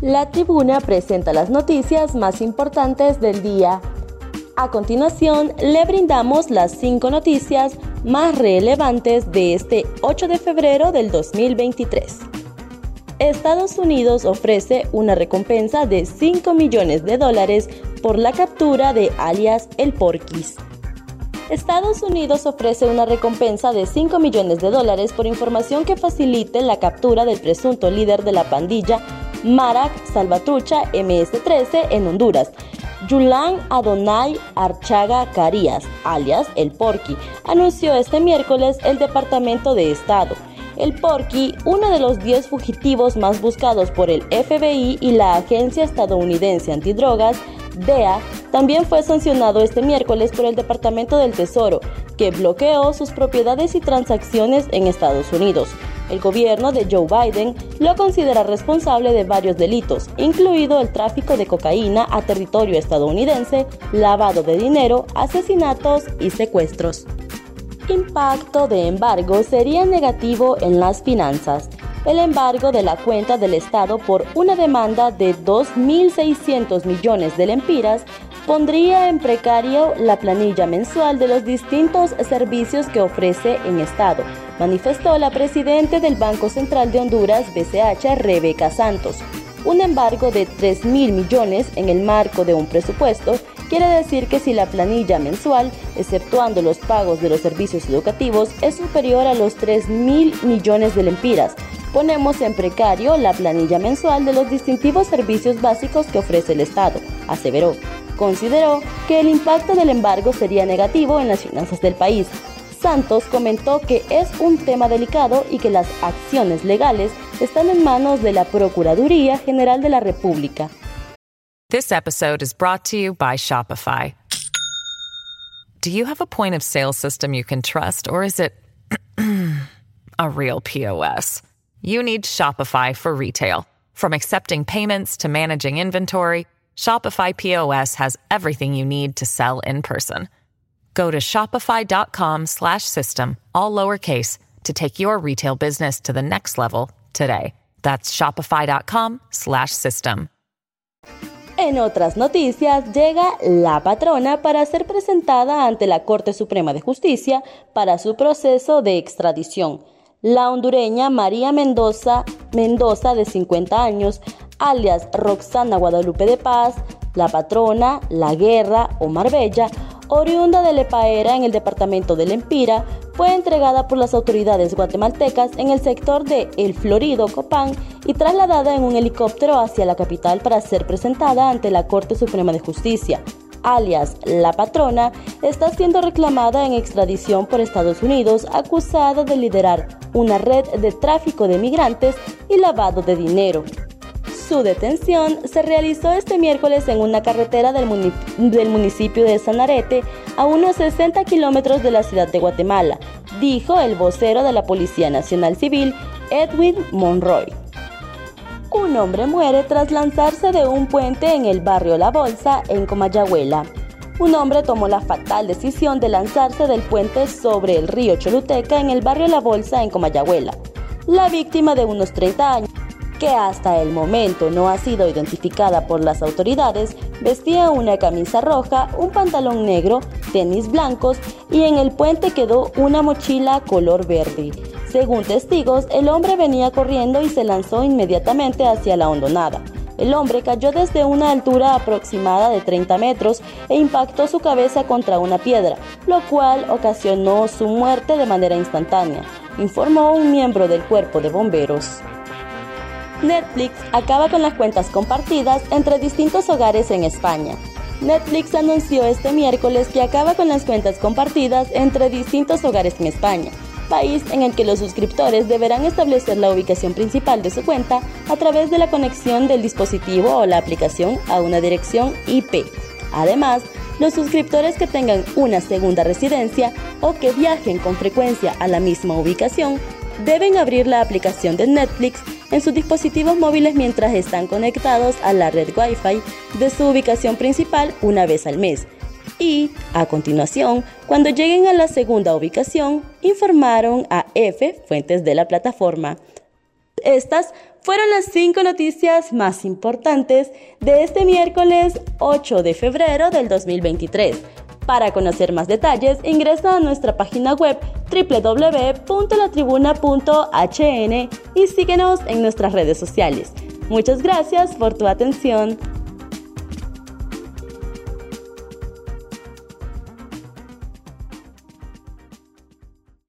La tribuna presenta las noticias más importantes del día. A continuación, le brindamos las cinco noticias más relevantes de este 8 de febrero del 2023. Estados Unidos ofrece una recompensa de 5 millones de dólares por la captura de alias El Porquis. Estados Unidos ofrece una recompensa de 5 millones de dólares por información que facilite la captura del presunto líder de la pandilla Marac Salvatrucha MS-13 en Honduras. Yulan Adonai Archaga Carías, alias El Porqui, anunció este miércoles el Departamento de Estado. El Porqui, uno de los 10 fugitivos más buscados por el FBI y la Agencia Estadounidense Antidrogas, DEA, también fue sancionado este miércoles por el Departamento del Tesoro, que bloqueó sus propiedades y transacciones en Estados Unidos. El gobierno de Joe Biden lo considera responsable de varios delitos, incluido el tráfico de cocaína a territorio estadounidense, lavado de dinero, asesinatos y secuestros. Impacto de embargo sería negativo en las finanzas. El embargo de la cuenta del Estado por una demanda de 2.600 millones de lempiras pondría en precario la planilla mensual de los distintos servicios que ofrece en Estado, manifestó la presidenta del Banco Central de Honduras, BCH, Rebeca Santos. Un embargo de 3 mil millones en el marco de un presupuesto quiere decir que si la planilla mensual, exceptuando los pagos de los servicios educativos, es superior a los 3 mil millones de lempiras, ponemos en precario la planilla mensual de los distintivos servicios básicos que ofrece el Estado, aseveró consideró que el impacto del embargo sería negativo en las finanzas del país. Santos comentó que es un tema delicado y que las acciones legales están en manos de la Procuraduría General de la República. This episode is brought to you by Shopify. Do you have a point of sale system you can trust, or is it a real POS? You need Shopify for retail. From accepting payments to managing inventory, Shopify POS has everything you need to sell in person. Go to shopify.com slash system, all lowercase, to take your retail business to the next level today. That's shopify.com slash system. En otras noticias, llega la patrona para ser presentada ante la Corte Suprema de Justicia para su proceso de extradición. La hondureña María Mendoza, Mendoza de 50 años, alias Roxana Guadalupe de Paz, La Patrona, La Guerra o Marbella, oriunda de Lepaera en el departamento de Lempira, fue entregada por las autoridades guatemaltecas en el sector de El Florido, Copán, y trasladada en un helicóptero hacia la capital para ser presentada ante la Corte Suprema de Justicia. Alias La Patrona está siendo reclamada en extradición por Estados Unidos, acusada de liderar una red de tráfico de migrantes y lavado de dinero. Su detención se realizó este miércoles en una carretera del, municipio de Sanarete, a unos 60 kilómetros de la ciudad de Guatemala, dijo el vocero de la Policía Nacional Civil, Edwin Monroy. Un hombre muere tras lanzarse de un puente en el barrio La Bolsa, en Comayagüela. Un hombre tomó la fatal decisión de lanzarse del puente sobre el río Choluteca en el barrio La Bolsa, en Comayagüela. La víctima de unos 30 años que hasta el momento no ha sido identificada por las autoridades, vestía una camisa roja, un pantalón negro, tenis blancos y en el puente quedó una mochila color verde. Según testigos, el hombre venía corriendo y se lanzó inmediatamente hacia la hondonada. El hombre cayó desde una altura aproximada de 30 metros e impactó su cabeza contra una piedra, lo cual ocasionó su muerte de manera instantánea, informó un miembro del cuerpo de bomberos. Netflix acaba con las cuentas compartidas entre distintos hogares en España. Netflix anunció este miércoles que acaba con las cuentas compartidas entre distintos hogares en España, país en el que los suscriptores deberán establecer la ubicación principal de su cuenta a través de la conexión del dispositivo o la aplicación a una dirección IP. Además, los suscriptores que tengan una segunda residencia o que viajen con frecuencia a la misma ubicación deben abrir la aplicación de Netflix en sus dispositivos móviles mientras están conectados a la red Wi-Fi de su ubicación principal una vez al mes. Y, a continuación, cuando lleguen a la segunda ubicación, informaron a F, fuentes de la plataforma. Estas fueron las cinco noticias más importantes de este miércoles 8 de febrero del 2023. Para conocer más detalles, ingresa a nuestra página web www.latribuna.hn y síguenos en nuestras redes sociales. Muchas gracias por tu atención.